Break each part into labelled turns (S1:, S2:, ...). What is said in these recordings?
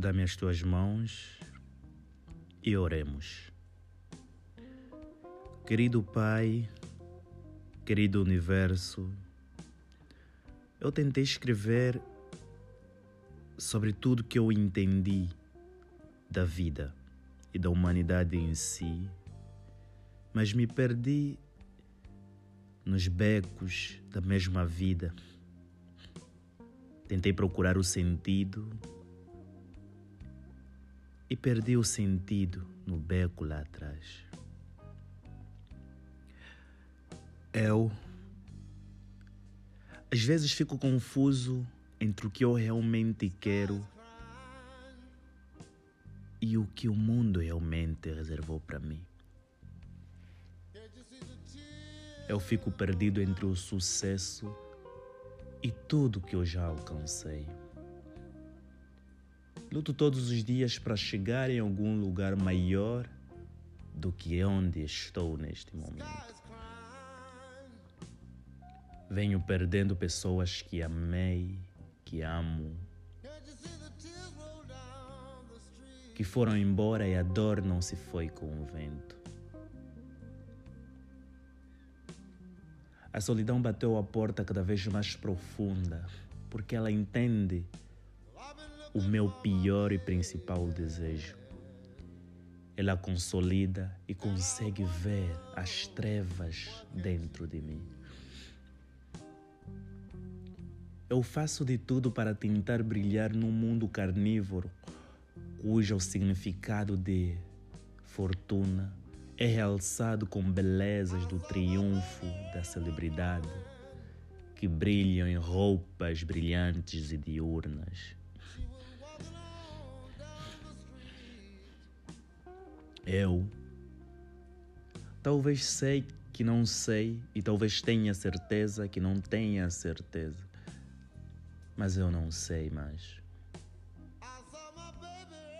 S1: Dá-me as tuas mãos e oremos. Querido Pai, querido Universo, eu tentei escrever sobre tudo que eu entendi da vida e da humanidade em si, mas me perdi nos becos da mesma vida. Tentei procurar o sentido e perdi o sentido no beco lá atrás. Eu às vezes fico confuso entre o que eu realmente quero e o que o mundo realmente reservou para mim. Eu fico perdido entre o sucesso e tudo que eu já alcancei. Luto todos os dias para chegar em algum lugar maior do que onde estou neste momento. Venho perdendo pessoas que amei, que amo, que foram embora e a dor não se foi com o vento. A solidão bateu a porta cada vez mais profunda, porque ela entende o meu pior e principal desejo. Ela consolida e consegue ver as trevas dentro de mim. Eu faço de tudo para tentar brilhar num mundo carnívoro, cujo significado de fortuna é realçado com belezas do triunfo da celebridade, que brilham em roupas brilhantes e diurnas. Eu talvez sei que não sei e talvez tenha certeza que não tenha certeza mas eu não sei mais.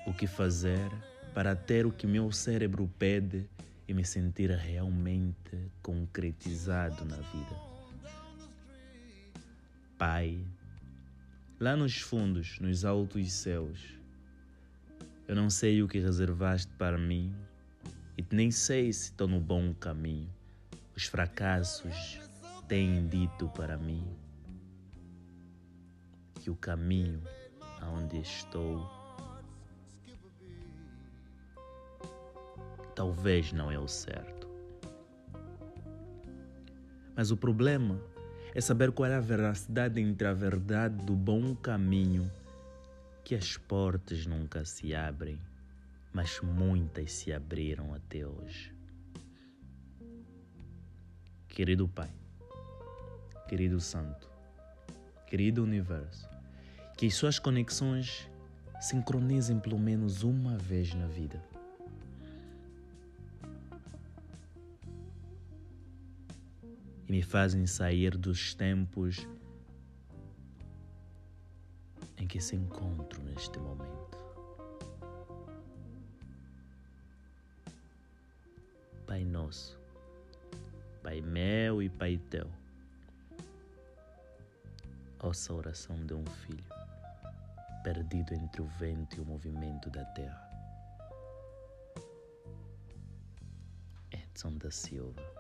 S1: O que fazer para ter o que meu cérebro pede e me sentir realmente concretizado na vida? Pai, lá nos fundos, nos altos céus, eu não sei o que reservaste para mim e nem sei se estou no bom caminho. Os fracassos têm dito para mim que o caminho aonde estou talvez não é o certo. Mas o problema é saber qual é a veracidade entre a verdade do bom caminho, que as portas nunca se abrem, mas muitas se abriram até hoje. Querido Pai, querido Santo, querido universo, que as suas conexões sincronizem pelo menos uma vez na vida. E me fazem sair dos tempos em que se encontro neste momento. Pai Nosso, Pai meu e Pai Teu ouça a oração de um filho perdido entre o vento e o movimento da terra. Edson da Silva